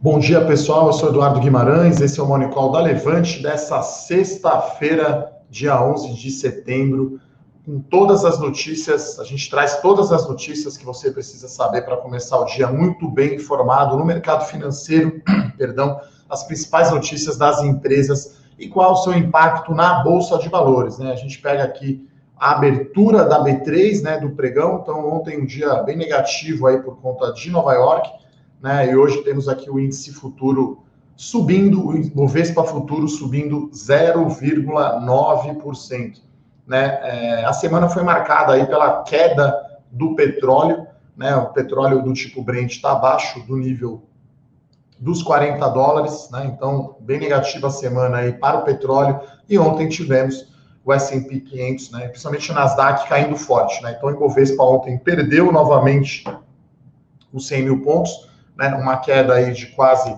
Bom dia, pessoal. Eu sou Eduardo Guimarães. Esse é o Morning da Levante dessa sexta-feira, dia 11 de setembro, com todas as notícias. A gente traz todas as notícias que você precisa saber para começar o dia muito bem informado no mercado financeiro, perdão, as principais notícias das empresas e qual o seu impacto na bolsa de valores, né? A gente pega aqui a abertura da B3, né, do pregão. Então, ontem um dia bem negativo aí por conta de Nova York né? E hoje temos aqui o índice futuro subindo, o Bovespa futuro subindo 0,9%. Né? É, a semana foi marcada aí pela queda do petróleo, né? O petróleo do tipo Brent está abaixo do nível dos 40 dólares, né? Então, bem negativa a semana aí para o petróleo. E ontem tivemos o S&P 500, né? Principalmente o Nasdaq caindo forte, né? Então, o Ibovespa ontem perdeu novamente os 100 mil pontos, né, uma queda aí de quase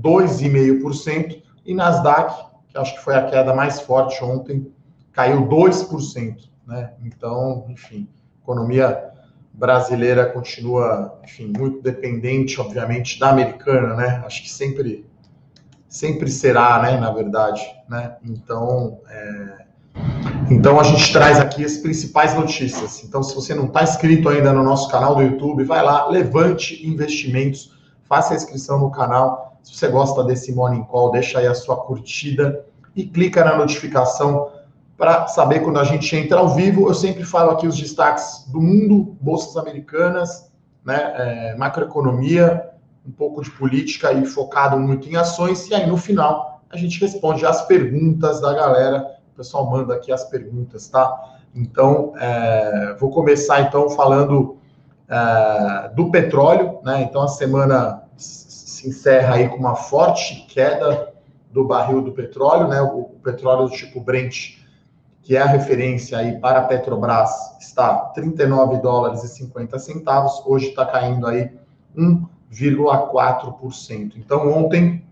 2,5%, e Nasdaq, que acho que foi a queda mais forte ontem, caiu 2%. Né? Então, enfim, economia brasileira continua, enfim, muito dependente, obviamente, da americana, né? Acho que sempre, sempre será, né? Na verdade, né? Então, é... então a gente traz aqui as principais notícias. Então, se você não está inscrito ainda no nosso canal do YouTube, vai lá, levante investimentos faça a inscrição no canal. Se você gosta desse Morning Call, deixa aí a sua curtida e clica na notificação para saber quando a gente entra ao vivo. Eu sempre falo aqui os destaques do mundo, bolsas americanas, né, é, macroeconomia, um pouco de política e focado muito em ações. E aí no final a gente responde as perguntas da galera. O pessoal manda aqui as perguntas, tá? Então, é, vou começar então falando é, do petróleo, né? Então a semana se encerra aí com uma forte queda do barril do petróleo, né? O, o petróleo do tipo Brent, que é a referência aí para a Petrobras, está 39 dólares e 50 centavos, hoje está caindo aí 1,4%. Então ontem,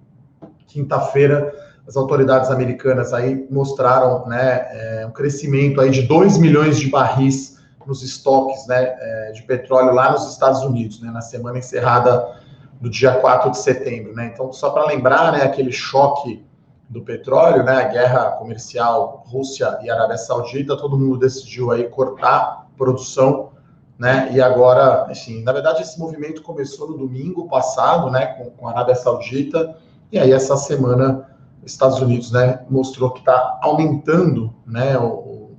quinta-feira, as autoridades americanas aí mostraram né, é, um crescimento aí de 2 milhões de barris nos estoques né, é, de petróleo lá nos Estados Unidos, né, na semana encerrada do dia 4 de setembro, né? Então, só para lembrar, né, aquele choque do petróleo, né, a guerra comercial Rússia e Arábia Saudita, todo mundo decidiu aí cortar produção, né? E agora, assim, na verdade esse movimento começou no domingo passado, né, com, com a Arábia Saudita, e aí essa semana os Estados Unidos, né, mostrou que está aumentando, né, o, o,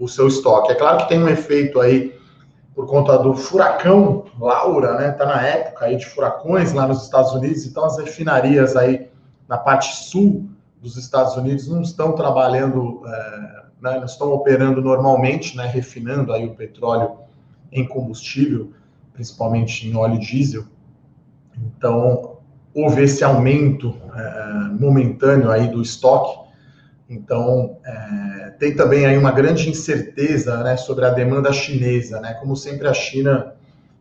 o seu estoque. É claro que tem um efeito aí por conta do furacão Laura, né? Tá na época aí de furacões lá nos Estados Unidos, então as refinarias aí na parte sul dos Estados Unidos não estão trabalhando, é, né, não estão operando normalmente, né? Refinando aí o petróleo em combustível, principalmente em óleo diesel. Então houve esse aumento é, momentâneo aí do estoque então, é, tem também aí uma grande incerteza né, sobre a demanda chinesa, né? Como sempre, a China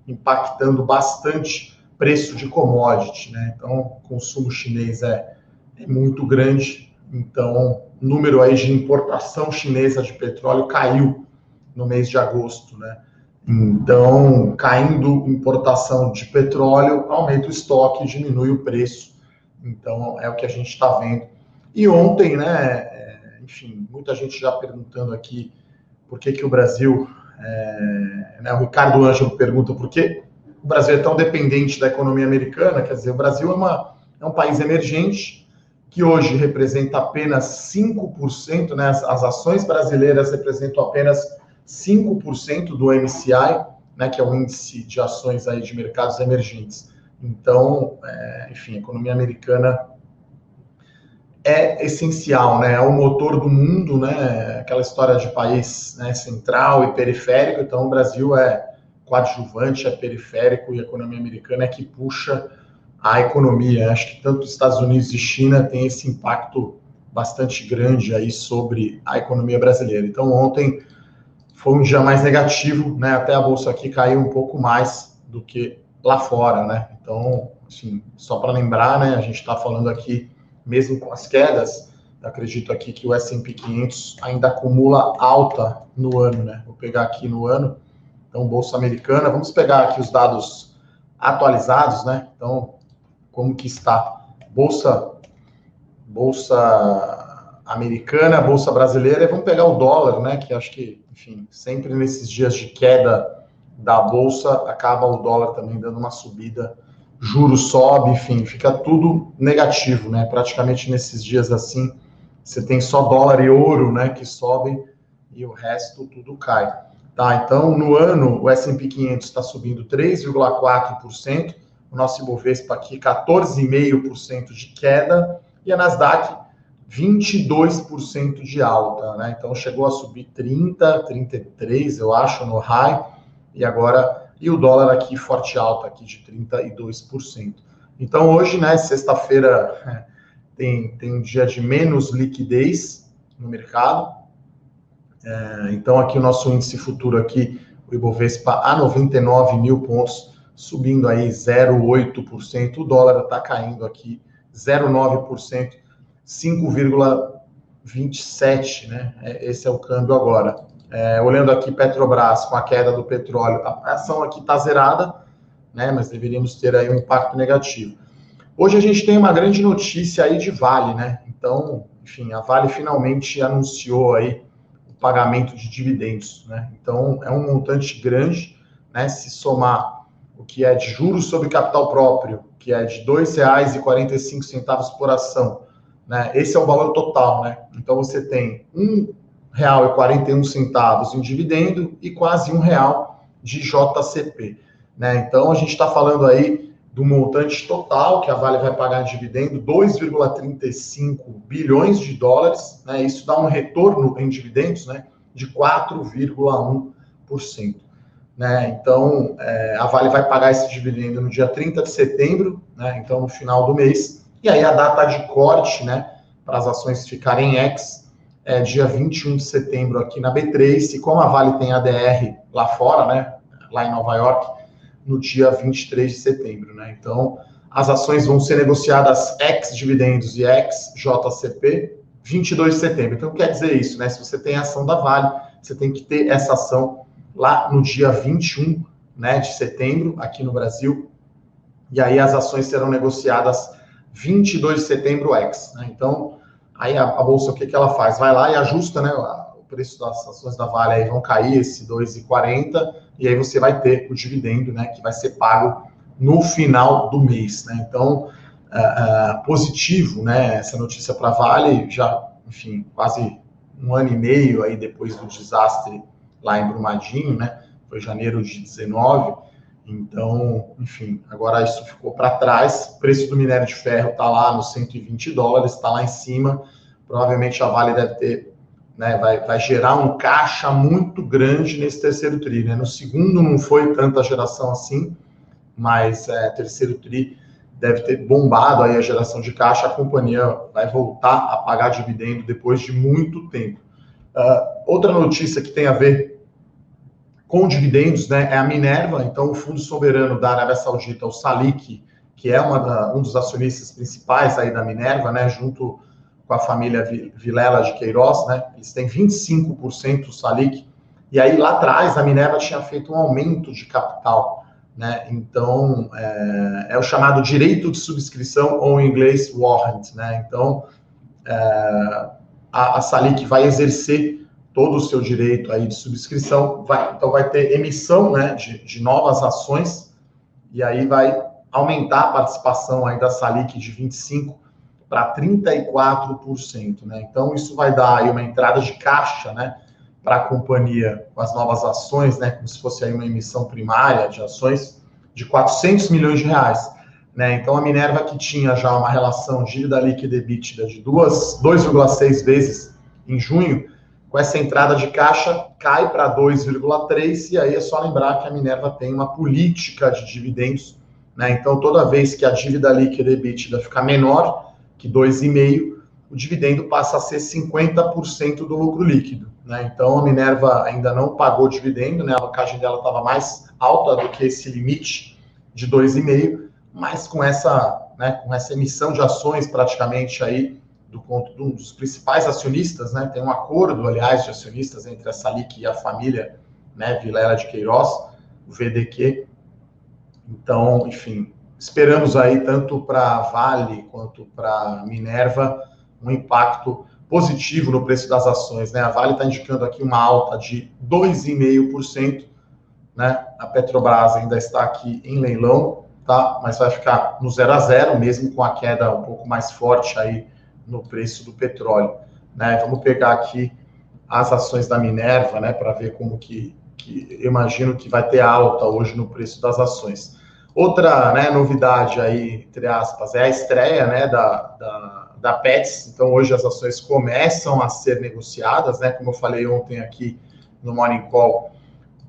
impactando bastante preço de commodity, né? Então, o consumo chinês é, é muito grande. Então, o número aí de importação chinesa de petróleo caiu no mês de agosto, né? Então, caindo importação de petróleo, aumenta o estoque, diminui o preço. Então, é o que a gente está vendo. E ontem, né, enfim, muita gente já perguntando aqui por que, que o Brasil, é, né, o Ricardo Ângelo pergunta por que o Brasil é tão dependente da economia americana, quer dizer, o Brasil é, uma, é um país emergente, que hoje representa apenas 5%, né, as, as ações brasileiras representam apenas 5% do MCI, né, que é o índice de ações aí de mercados emergentes. Então, é, enfim, a economia americana é essencial, né? É o motor do mundo, né? Aquela história de país né, central e periférico. Então, o Brasil é coadjuvante, é periférico e a economia americana é que puxa a economia. Acho que tanto os Estados Unidos e China têm esse impacto bastante grande aí sobre a economia brasileira. Então, ontem foi um dia mais negativo, né? Até a bolsa aqui caiu um pouco mais do que lá fora, né? Então, assim, só para lembrar, né? A gente está falando aqui mesmo com as quedas, acredito aqui que o S&P 500 ainda acumula alta no ano, né? Vou pegar aqui no ano, então bolsa americana, vamos pegar aqui os dados atualizados, né? Então como que está bolsa bolsa americana, bolsa brasileira, e vamos pegar o dólar, né, que acho que, enfim, sempre nesses dias de queda da bolsa acaba o dólar também dando uma subida, juros sobe, enfim, fica tudo negativo, né? Praticamente nesses dias assim, você tem só dólar e ouro, né, que sobem e o resto tudo cai. Tá, então no ano o S&P 500 está subindo 3,4%, o nosso Ibovespa aqui 14,5% de queda e a Nasdaq 22% de alta, né? Então chegou a subir 30, 33, eu acho, no high, e agora e o dólar aqui forte alta aqui de 32%. Então hoje, né, sexta-feira tem, tem um dia de menos liquidez no mercado. É, então aqui o nosso índice futuro aqui, o Ibovespa a 99 mil pontos, subindo aí 0,8%. O dólar está caindo aqui 0,9%, 5,27%, né? É, esse é o câmbio agora. É, olhando aqui Petrobras com a queda do petróleo, a ação aqui está zerada, né? Mas deveríamos ter aí um impacto negativo. Hoje a gente tem uma grande notícia aí de Vale, né? Então, enfim, a Vale finalmente anunciou aí o pagamento de dividendos, né? Então, é um montante grande, né? Se somar o que é de juros sobre capital próprio, que é de R$ 2,45 por ação, né? Esse é o valor total, né? Então, você tem R$ 1,41 em dividendo e quase um real de JCP. Né? Então, a gente está falando aí do montante total que a Vale vai pagar em dividendo, 2,35 bilhões de dólares. Né? Isso dá um retorno em dividendos né, de 4,1%. Né? Então, é, a Vale vai pagar esse dividendo no dia 30 de setembro, né? então no final do mês. E aí a data de corte né, para as ações ficarem ex é, dia 21 de setembro aqui na B3, e como a Vale tem ADR lá fora, né, lá em Nova York, no dia 23 de setembro, né? Então, as ações vão ser negociadas ex dividendos e ex JCP 22 de setembro. Então, quer dizer isso, né? Se você tem ação da Vale, você tem que ter essa ação lá no dia 21, né, de setembro, aqui no Brasil. E aí as ações serão negociadas 22 de setembro ex, né? Então, Aí a, a, bolsa, o que, que ela faz? Vai lá e ajusta, né? O preço das ações da Vale aí vão cair esse 2,40 e aí você vai ter o dividendo, né? Que vai ser pago no final do mês, né? Então, uh, uh, positivo, né? Essa notícia para Vale já, enfim, quase um ano e meio aí depois do desastre lá em Brumadinho, né? Foi janeiro de 19. Então, enfim, agora isso ficou para trás. O preço do minério de ferro está lá nos 120 dólares, está lá em cima. Provavelmente a Vale deve ter, né, vai, vai gerar um caixa muito grande nesse terceiro tri. Né? No segundo não foi tanta geração assim, mas é, terceiro tri deve ter bombado aí a geração de caixa. A companhia vai voltar a pagar dividendo depois de muito tempo. Uh, outra notícia que tem a ver com dividendos, né, é a Minerva, então o fundo soberano da Arábia Saudita, o Salik, que é da, um dos acionistas principais aí da Minerva, né, junto com a família Vilela de Queiroz, né, eles têm 25% do Salik, e aí lá atrás a Minerva tinha feito um aumento de capital, né, então é, é o chamado direito de subscrição, ou em inglês warrant, né, então é, a, a Salik vai exercer todo o seu direito aí de subscrição, vai, então vai ter emissão né, de, de novas ações, e aí vai aumentar a participação aí da Salic de 25% para 34%. Né? Então, isso vai dar aí uma entrada de caixa né, para a companhia com as novas ações, né, como se fosse aí uma emissão primária de ações de 400 milhões de reais. Né? Então, a Minerva, que tinha já uma relação dívida líquida EBITDA de 2,6 vezes em junho, com essa entrada de caixa, cai para 2,3, e aí é só lembrar que a Minerva tem uma política de dividendos, né? Então, toda vez que a dívida líquida EBITDA ficar menor que 2,5, o dividendo passa a ser 50% do lucro líquido, né? Então, a Minerva ainda não pagou dividendo, né? A alocagem dela estava mais alta do que esse limite de 2,5, mas com essa, né, com essa emissão de ações praticamente aí do de um dos principais acionistas, né? Tem um acordo, aliás, de acionistas entre a Salic e a família, né? Vilela de Queiroz, o VDQ. Então, enfim, esperamos aí, tanto para Vale quanto para Minerva, um impacto positivo no preço das ações. Né? A Vale está indicando aqui uma alta de 2,5%. Né? A Petrobras ainda está aqui em leilão, tá? mas vai ficar no zero a zero, mesmo com a queda um pouco mais forte aí no preço do petróleo. Né? Vamos pegar aqui as ações da Minerva, né, para ver como que, que imagino que vai ter alta hoje no preço das ações. Outra né, novidade aí, entre aspas, é a estreia né, da, da, da Pets. Então, hoje as ações começam a ser negociadas, né? Como eu falei ontem aqui no Morning Call,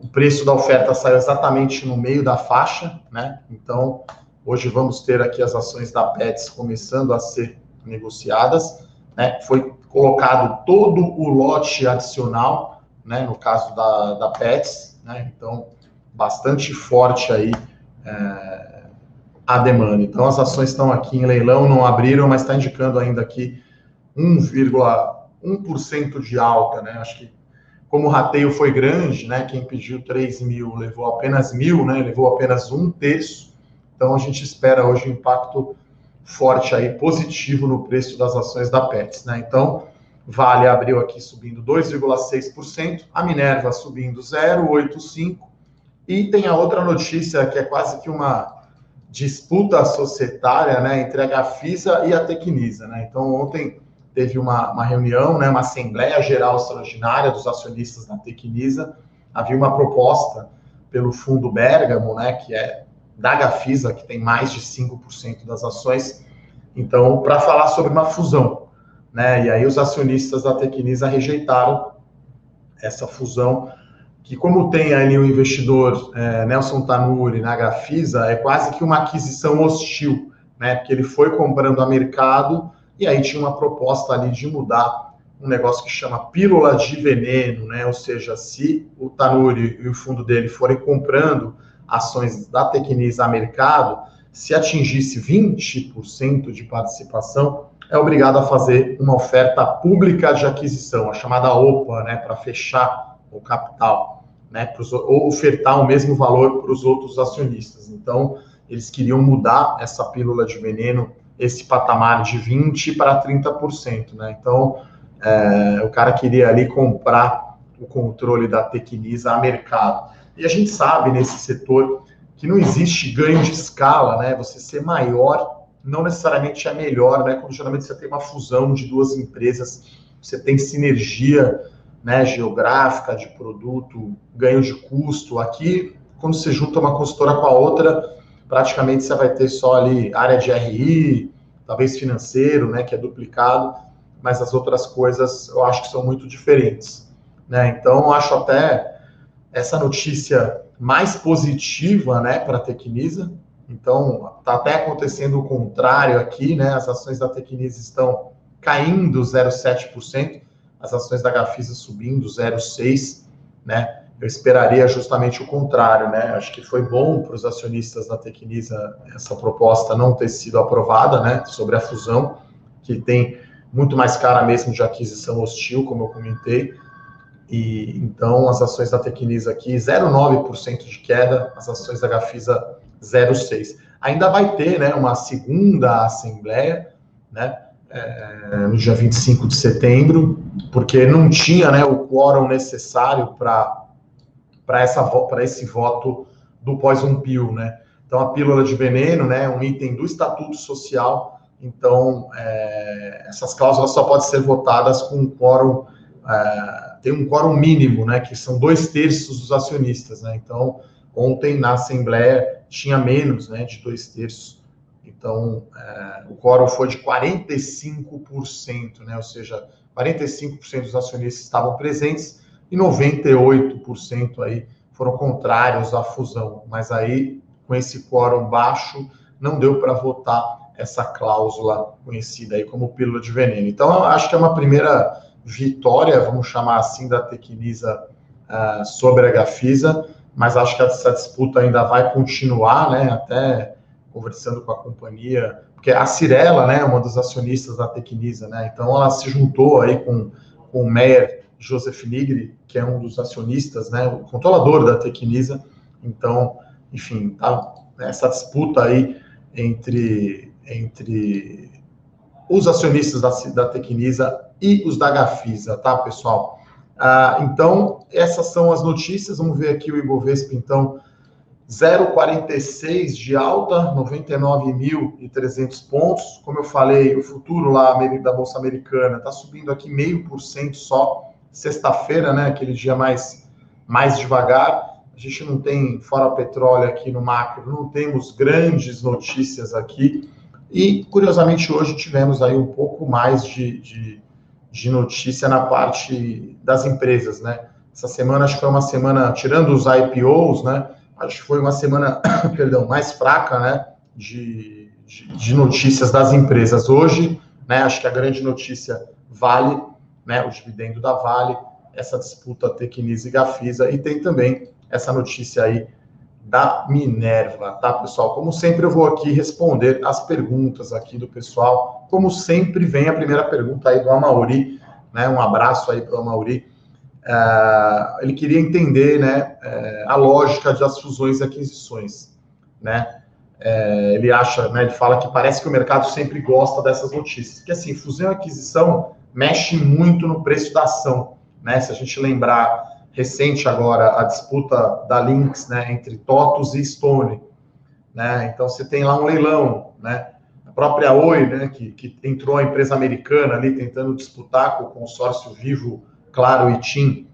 o preço da oferta saiu exatamente no meio da faixa, né? Então, hoje vamos ter aqui as ações da Pets começando a ser negociadas. Né? Foi colocado todo o lote adicional, né? no caso da, da Pets, né? então bastante forte aí é, a demanda. Então as ações estão aqui em leilão, não abriram, mas está indicando ainda aqui 1,1% de alta, né? Acho que como o rateio foi grande, né? Quem pediu 3 mil levou apenas mil, né? Levou apenas um terço. Então a gente espera hoje um impacto forte aí, positivo no preço das ações da Pets, né? Então, Vale abriu aqui subindo 2,6%, a Minerva subindo 0,85%, e tem a outra notícia que é quase que uma disputa societária, né, entre a Gafisa e a Tecnisa, né? Então, ontem teve uma, uma reunião, né, uma Assembleia Geral Extraordinária dos acionistas da Tecnisa, havia uma proposta pelo fundo Bergamo, né, que é da Gafisa, que tem mais de 5% das ações, então, para falar sobre uma fusão. Né? E aí os acionistas da Tecnisa rejeitaram essa fusão, que como tem ali o investidor é, Nelson Tanuri na Gafisa, é quase que uma aquisição hostil, né? porque ele foi comprando a mercado e aí tinha uma proposta ali de mudar um negócio que chama pílula de veneno, né? Ou seja, se o Tanuri e o fundo dele forem comprando ações da Tecnisa a mercado, se atingisse 20% de participação, é obrigado a fazer uma oferta pública de aquisição, a chamada OPA, né, para fechar o capital, né, pros, ou ofertar o mesmo valor para os outros acionistas. Então, eles queriam mudar essa pílula de veneno, esse patamar de 20% para 30%. Né? Então, é, o cara queria ali comprar o controle da Tecnisa a mercado. E a gente sabe nesse setor que não existe ganho de escala, né? Você ser maior não necessariamente é melhor, né? Quando geralmente você tem uma fusão de duas empresas, você tem sinergia, né, geográfica de produto, ganho de custo. Aqui, quando você junta uma consultora com a outra, praticamente você vai ter só ali área de RI, talvez financeiro, né, que é duplicado, mas as outras coisas eu acho que são muito diferentes, né? Então, acho até essa notícia mais positiva, né, para a Tecnisa. Então, está até acontecendo o contrário aqui, né? As ações da Tecnisa estão caindo 0,7%, as ações da Gafisa subindo 0,6%, né? Eu esperaria justamente o contrário, né? Acho que foi bom para os acionistas da Tecnisa essa proposta não ter sido aprovada, né? Sobre a fusão, que tem muito mais cara mesmo de aquisição hostil, como eu comentei, e então as ações da Tecnisa aqui 0,9% de queda, as ações da Gafisa 0,6. Ainda vai ter, né, uma segunda assembleia, né, é, no dia 25 de setembro, porque não tinha, né, o quórum necessário para para essa para esse voto do Poison Pill, né? Então a pílula de veneno, né, é um item do estatuto social. Então é, essas cláusulas só podem ser votadas com um quórum é, tem um quórum mínimo, né, que são dois terços dos acionistas, né, então ontem na Assembleia tinha menos, né, de dois terços, então é, o quórum foi de 45%, né, ou seja, 45% dos acionistas estavam presentes e 98% aí foram contrários à fusão, mas aí com esse quórum baixo não deu para votar essa cláusula conhecida aí como pílula de veneno. Então, acho que é uma primeira vitória, vamos chamar assim, da Tecnisa uh, sobre a Gafisa, mas acho que essa disputa ainda vai continuar, né? Até conversando com a companhia, porque a Cirela, né, é uma dos acionistas da Tecnisa, né? Então ela se juntou aí com, com o Meyer Joseph Nigri, que é um dos acionistas, né, o controlador da Tecnisa. Então, enfim, tá essa disputa aí entre, entre os acionistas da, da Tecnisa e os da Gafisa, tá, pessoal? Ah, então, essas são as notícias. Vamos ver aqui o Ibovespa, então, 0,46 de alta, 99.300 pontos. Como eu falei, o futuro lá da Bolsa Americana está subindo aqui meio por cento só. Sexta-feira, né, aquele dia mais, mais devagar. A gente não tem, fora o petróleo aqui no macro, não temos grandes notícias aqui. E, curiosamente, hoje tivemos aí um pouco mais de, de, de notícia na parte das empresas, né? Essa semana acho que foi uma semana, tirando os IPOs, né? Acho que foi uma semana, perdão, mais fraca, né? De, de, de, notícias das empresas. Hoje, né? Acho que a grande notícia Vale, né? O dividendo da Vale, essa disputa Tecnisa e Gafisa, e tem também essa notícia aí da Minerva, tá, pessoal? Como sempre, eu vou aqui responder as perguntas aqui do pessoal. Como sempre, vem a primeira pergunta aí do Amauri, né? Um abraço aí para o Amauri. Uh, ele queria entender, né, uh, a lógica das fusões e aquisições, né? Uh, ele acha, né, ele fala que parece que o mercado sempre gosta dessas notícias, que assim, fusão e aquisição mexe muito no preço da ação, né? Se a gente lembrar recente agora a disputa da Lynx, né, entre TOTUS e Stone, né? Então você tem lá um leilão, né? A própria Oi, né, que, que entrou a empresa americana ali tentando disputar com o consórcio Vivo, Claro e TIM.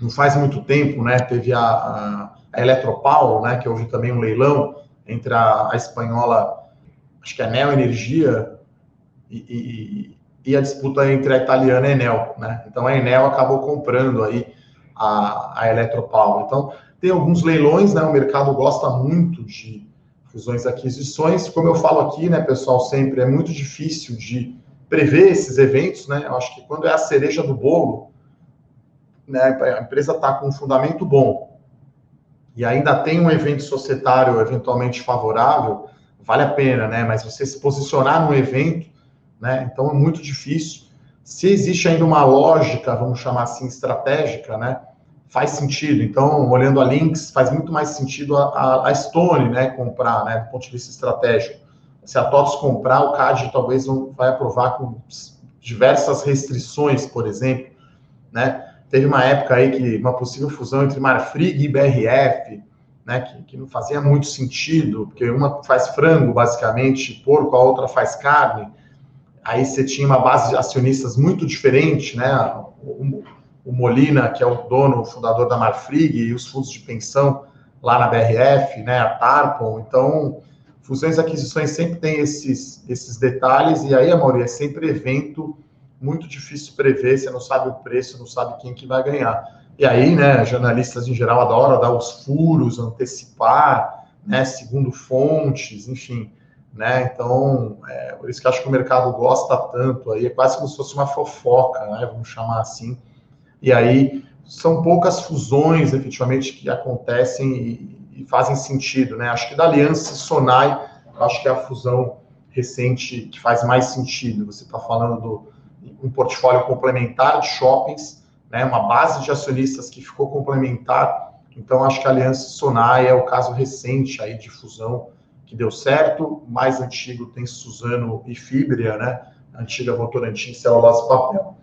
Não faz muito tempo, né? Teve a, a, a Eletropaulo, né, que houve também um leilão entre a, a espanhola, acho que é Neo Energia e, e, e a disputa entre a italiana Enel, né? Então a Enel acabou comprando aí a, a Eletropaulo. Então, tem alguns leilões, né? O mercado gosta muito de fusões e aquisições. Como eu falo aqui, né, pessoal, sempre é muito difícil de prever esses eventos, né? Eu acho que quando é a cereja do bolo, né, a empresa está com um fundamento bom e ainda tem um evento societário eventualmente favorável, vale a pena, né? Mas você se posicionar no evento, né? Então é muito difícil. Se existe ainda uma lógica, vamos chamar assim, estratégica, né? Faz sentido. Então, olhando a Lynx, faz muito mais sentido a, a, a Stone, né? Comprar, né? Do ponto de vista estratégico. Se a TOTS comprar, o CAD talvez não vai aprovar com diversas restrições, por exemplo, né? Teve uma época aí que uma possível fusão entre Marfrig e BRF, né? Que, que não fazia muito sentido, porque uma faz frango, basicamente, porco, a outra faz carne aí você tinha uma base de acionistas muito diferente, né? O Molina, que é o dono, o fundador da Marfrig, e os fundos de pensão lá na BRF, né? A Tarpon. Então, fusões e aquisições sempre tem esses, esses detalhes, e aí, Amaury, é sempre evento muito difícil prever, você não sabe o preço, não sabe quem que vai ganhar. E aí, né, jornalistas em geral adoram dar os furos, antecipar, né, segundo fontes, enfim né? Então, é, por isso que acho que o mercado gosta tanto aí, é quase como se fosse uma fofoca, né? Vamos chamar assim. E aí são poucas fusões, efetivamente, que acontecem e, e fazem sentido, né? Acho que da Aliança e Sonai, acho que é a fusão recente que faz mais sentido. Você está falando do um portfólio complementar de shoppings, né? Uma base de acionistas que ficou complementar. Então, acho que a Aliança e Sonai é o caso recente aí de fusão que deu certo. Mais antigo tem Suzano e Fibria, né? antiga Votorantim, celulose e papel.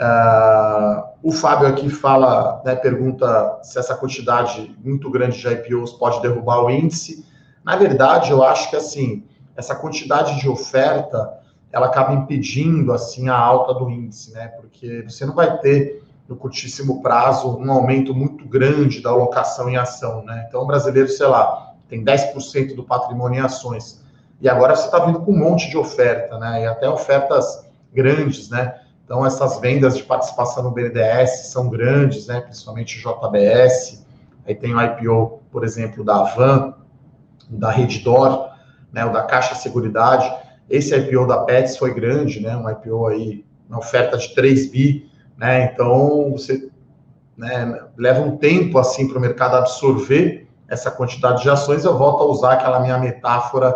Uh, o Fábio aqui fala, né, pergunta se essa quantidade muito grande de IPOs pode derrubar o índice. Na verdade, eu acho que assim, essa quantidade de oferta, ela acaba impedindo assim a alta do índice, né? Porque você não vai ter no curtíssimo prazo um aumento muito grande da alocação em ação, né? Então, o brasileiro, sei lá, tem 10% do patrimônio em ações. E agora você está vindo com um monte de oferta, né? E até ofertas grandes, né? Então, essas vendas de participação no BNDES são grandes, né? Principalmente JBS. Aí tem o IPO, por exemplo, da Avan, da Reddor, né? O da Caixa Seguridade. Esse IPO da Pets foi grande, né? Um IPO aí, uma oferta de 3 bi, né? Então, você né, leva um tempo, assim, para o mercado absorver essa quantidade de ações, eu volto a usar aquela minha metáfora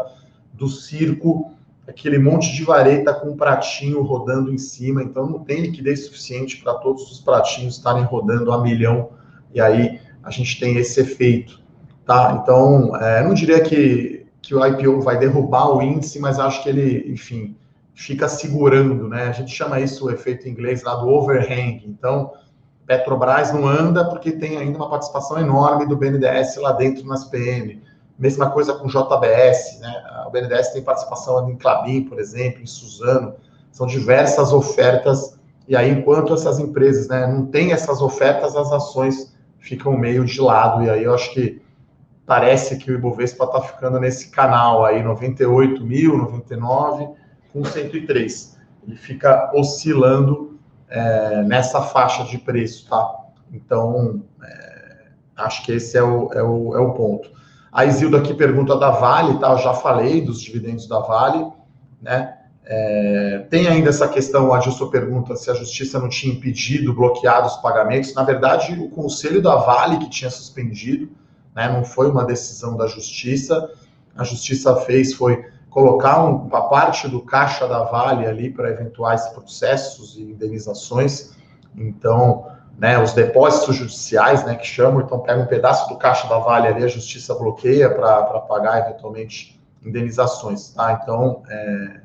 do circo, aquele monte de vareta com um pratinho rodando em cima, então não tem liquidez suficiente para todos os pratinhos estarem rodando a milhão, e aí a gente tem esse efeito, tá? Então, é, não diria que que o IPO vai derrubar o índice, mas acho que ele, enfim, fica segurando, né? A gente chama isso o efeito em inglês lá do overhang. Então, Petrobras não anda porque tem ainda uma participação enorme do BNDES lá dentro nas PM. Mesma coisa com JBS, né? O BNDES tem participação em Clabin, por exemplo, em Suzano. São diversas ofertas e aí enquanto essas empresas, né, não têm essas ofertas, as ações ficam meio de lado e aí eu acho que parece que o Ibovespa está ficando nesse canal aí 98 mil, 99 com 103. Ele fica oscilando é, nessa faixa de preço, tá? Então, é, acho que esse é o, é, o, é o ponto. A Isilda aqui pergunta da Vale, tá? Eu já falei dos dividendos da Vale, né? É, tem ainda essa questão, a Gilson pergunta se a justiça não tinha impedido, bloqueado os pagamentos. Na verdade, o conselho da Vale que tinha suspendido, né, não foi uma decisão da justiça. A justiça fez foi colocar um, uma parte do caixa da Vale ali para eventuais processos e indenizações. Então, né, os depósitos judiciais, né, que chamam, então pega um pedaço do caixa da Vale ali, a justiça bloqueia para pagar eventualmente indenizações, tá? Então, é,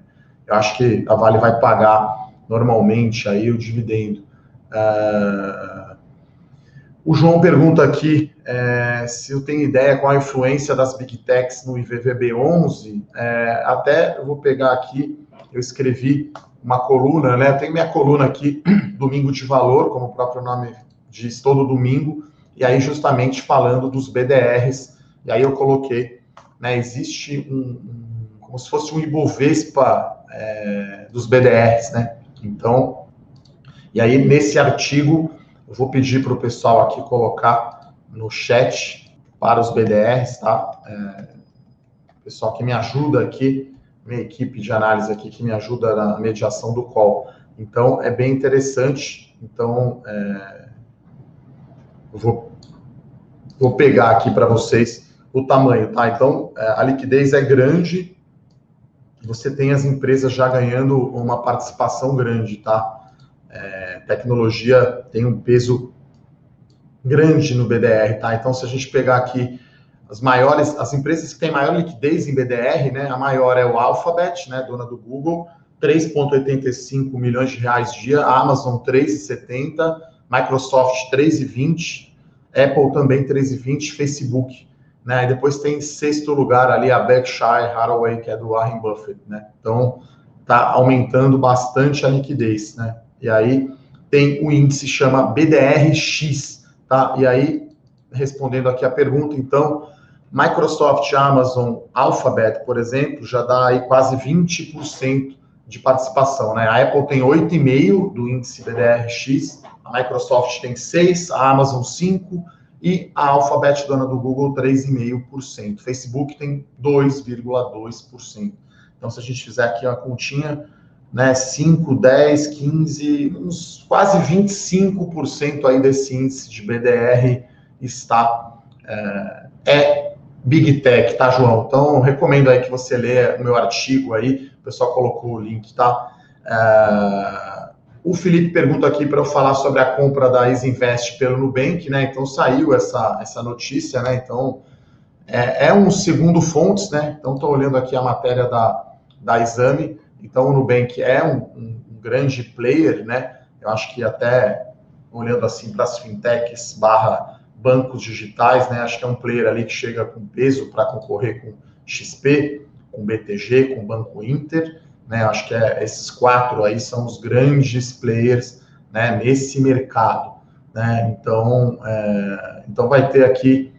eu acho que a Vale vai pagar normalmente aí o dividendo. É, o João pergunta aqui é, se eu tenho ideia qual a influência das Big Techs no IVVB11. É, até eu vou pegar aqui, eu escrevi uma coluna, né? Tenho minha coluna aqui, Domingo de Valor, como o próprio nome diz, todo domingo, e aí justamente falando dos BDRs, e aí eu coloquei, né? Existe um, um como se fosse um Ibovespa é, dos BDRs, né? Então, e aí nesse artigo eu vou pedir para o pessoal aqui colocar no chat para os BDRs, tá? É, pessoal que me ajuda aqui, minha equipe de análise aqui que me ajuda na mediação do call. Então, é bem interessante. Então, é, eu vou, vou pegar aqui para vocês o tamanho, tá? Então, é, a liquidez é grande, você tem as empresas já ganhando uma participação grande, tá? É, tecnologia tem um peso grande no BDR, tá? Então, se a gente pegar aqui as maiores, as empresas que têm maior liquidez em BDR, né? A maior é o Alphabet, né? Dona do Google, 3,85 milhões de reais dia, Amazon 3,70, Microsoft 3,20, Apple também 3,20, Facebook, né? E depois tem em sexto lugar ali a Berkshire Hathaway, que é do Warren Buffett, né? Então, tá aumentando bastante a liquidez, né? E aí tem o índice chama BDRX, tá? E aí, respondendo aqui a pergunta, então, Microsoft, Amazon, Alphabet, por exemplo, já dá aí quase 20% de participação, né? A Apple tem 8,5% do índice BDRX, a Microsoft tem 6%, a Amazon 5% e a Alphabet, dona do Google, 3,5%. Facebook tem 2,2%. Então, se a gente fizer aqui uma continha, né, 5, 10, 15, uns quase 25% aí desse índice de BDR está é, é, Big Tech, tá, João? Então, recomendo aí que você leia o meu artigo aí, o pessoal colocou o link, tá? É, o Felipe pergunta aqui para eu falar sobre a compra da Isinvest pelo Nubank, né? Então, saiu essa, essa notícia, né? Então, é, é um segundo fontes, né? Então, estou olhando aqui a matéria da, da Exame, então, o Nubank é um, um, um grande player, né? Eu acho que até olhando assim para as fintechs barra bancos digitais, né? Acho que é um player ali que chega com peso para concorrer com XP, com BTG, com Banco Inter, né? Acho que é, esses quatro aí são os grandes players, né? Nesse mercado, né? Então, é, então vai ter aqui,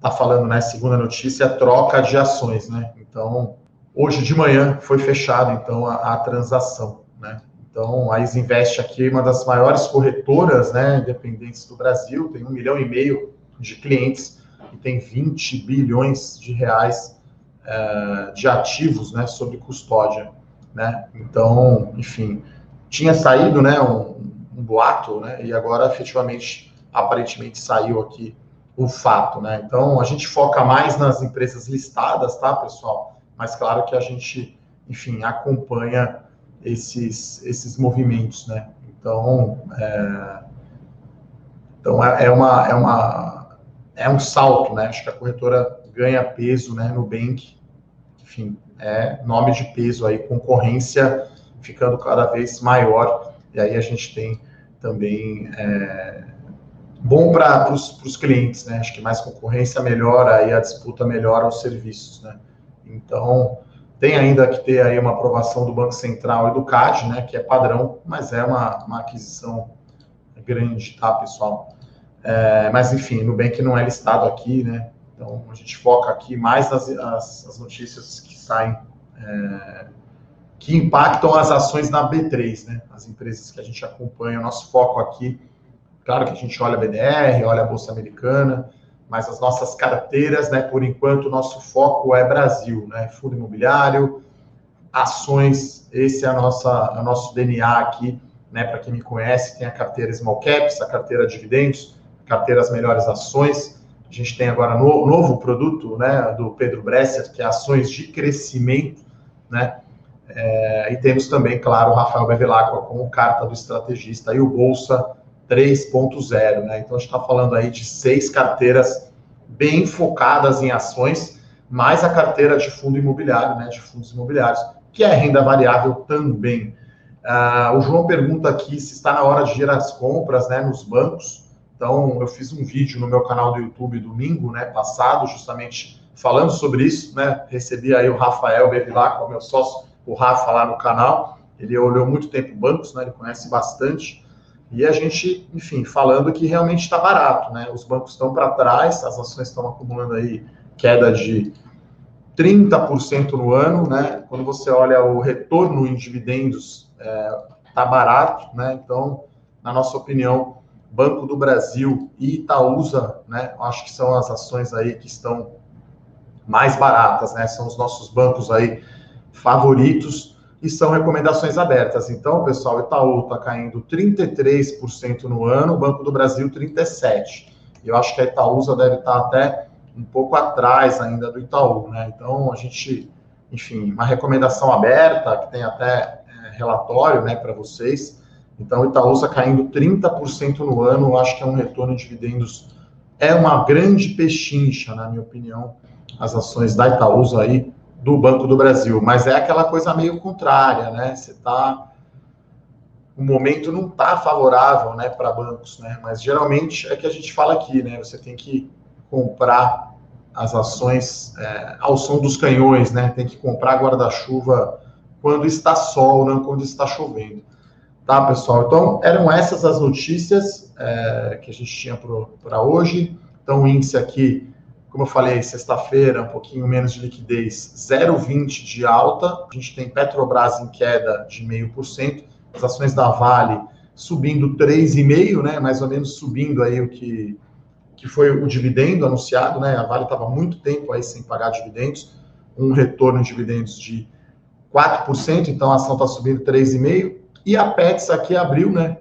tá falando, né? Segunda notícia, troca de ações, né? Então Hoje de manhã foi fechado, então, a, a transação? Então, a Isinvest aqui é uma das maiores corretoras, né, independentes do Brasil, tem um milhão e meio de clientes e tem 20 bilhões de reais uh, de ativos, né, sob custódia, né? Então, enfim, tinha saído, né, um, um boato, né, e agora efetivamente, aparentemente saiu aqui o fato, né? Então, a gente foca mais nas empresas listadas, tá, pessoal? mas claro que a gente, enfim, acompanha esses, esses movimentos, né? Então, é, então é, é, uma, é, uma, é um salto, né? Acho que a corretora ganha peso né, no Bank enfim, é nome de peso aí, concorrência ficando cada vez maior, e aí a gente tem também é, bom para os clientes, né? Acho que mais concorrência melhora e a disputa melhora os serviços, né? Então, tem ainda que ter aí uma aprovação do Banco Central e do CAD, né? Que é padrão, mas é uma, uma aquisição grande, tá, pessoal? É, mas, enfim, Nubank não é listado aqui, né? Então, a gente foca aqui mais nas as, as notícias que saem, é, que impactam as ações na B3, né? As empresas que a gente acompanha. O nosso foco aqui, claro que a gente olha a BDR, olha a Bolsa Americana, mas as nossas carteiras, né? Por enquanto, o nosso foco é Brasil, né? Fundo imobiliário, ações, esse é a nossa, o nosso DNA aqui, né? Para quem me conhece, tem a carteira Small Caps, a carteira Dividendos, a carteira As Melhores Ações, a gente tem agora no, novo produto né, do Pedro Bresser, que é ações de crescimento, né? É, e temos também, claro, o Rafael Bevilacqua como carta do estrategista e o Bolsa 3.0, né? Então a gente está falando aí de seis carteiras bem focadas em ações, mais a carteira de fundo imobiliário, né? De fundos imobiliários, que é renda variável também. Ah, o João pergunta aqui se está na hora de gerar as compras né, nos bancos. Então, eu fiz um vídeo no meu canal do YouTube domingo, né, passado, justamente falando sobre isso, né? Recebi aí o Rafael Bevilacqua, é o meu sócio, o Rafa lá no canal. Ele olhou muito tempo bancos, né? Ele conhece bastante. E a gente, enfim, falando que realmente está barato, né? Os bancos estão para trás, as ações estão acumulando aí queda de 30% no ano, né? Quando você olha o retorno em dividendos, é, tá barato, né? Então, na nossa opinião, Banco do Brasil e Itaúsa, né? Acho que são as ações aí que estão mais baratas, né? São os nossos bancos aí favoritos e são recomendações abertas. Então, pessoal, Itaú está caindo 33% no ano, Banco do Brasil 37%. Eu acho que a Itaúsa deve estar até um pouco atrás ainda do Itaú, né? Então, a gente, enfim, uma recomendação aberta, que tem até é, relatório, né, para vocês, então, Itaúsa caindo 30% no ano, acho que é um retorno de dividendos, é uma grande pechincha, na minha opinião, as ações da Itaúsa aí, do Banco do Brasil. Mas é aquela coisa meio contrária, né? Você está o momento não está favorável né, para bancos, né? Mas geralmente é que a gente fala aqui, né? Você tem que comprar as ações é, ao som dos canhões, né? Tem que comprar guarda-chuva quando está sol, não quando está chovendo. Tá, pessoal? Então, eram essas as notícias é, que a gente tinha para hoje. Então, o índice aqui, como eu falei, sexta-feira, um pouquinho menos de liquidez, 0,20 de alta. A gente tem Petrobras em queda de 0,5%. As ações da Vale subindo 3,5%, né? Mais ou menos subindo aí o que, que foi o dividendo anunciado, né? A Vale estava muito tempo aí sem pagar dividendos. Um retorno de dividendos de 4%, então a ação está subindo 3,5%. E a Pets aqui abriu, né?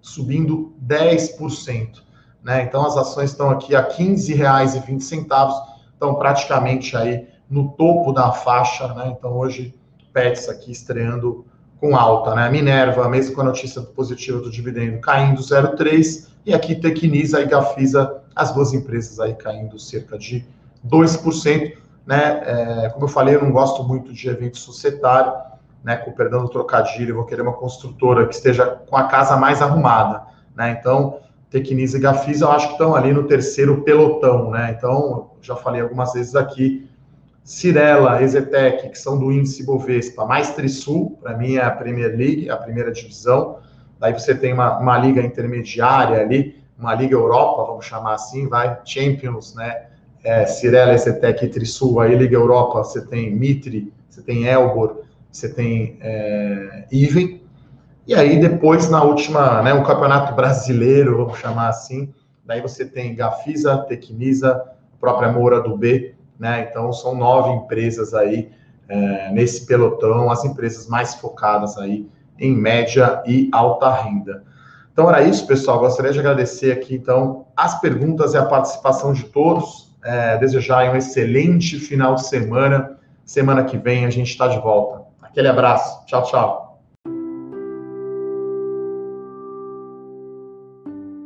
Subindo 10%. Né? Então as ações estão aqui a R$ 15,20, estão praticamente aí no topo da faixa, né? Então hoje Pets aqui estreando com alta, né? Minerva, mesmo com a notícia positiva do dividendo, caindo 0,3 e aqui Tecnisa e Gafisa, as duas empresas aí caindo cerca de 2%, né? É, como eu falei, eu não gosto muito de evento societário, né, com perdão do trocadilho, eu vou querer uma construtora que esteja com a casa mais arrumada, né? Então, Tecnisa e Gafisa, eu acho que estão ali no terceiro pelotão, né? Então, já falei algumas vezes aqui, Cirela, Exetec, que são do índice Bovespa, mais Trisul, para mim é a Premier League, a primeira divisão. Daí você tem uma, uma liga intermediária ali, uma liga Europa, vamos chamar assim, vai, Champions, né? É, Cirela, Exetec e Trisul, aí Liga Europa, você tem Mitre, você tem Elbor, você tem é, Even, e aí depois na última, né, o Campeonato Brasileiro, vamos chamar assim, daí você tem Gafisa, Tecnisa, própria Moura do B, né, então são nove empresas aí é, nesse pelotão, as empresas mais focadas aí em média e alta renda. Então era isso, pessoal. Gostaria de agradecer aqui, então, as perguntas e a participação de todos. É, desejar um excelente final de semana. Semana que vem a gente está de volta. Aquele abraço. Tchau, tchau.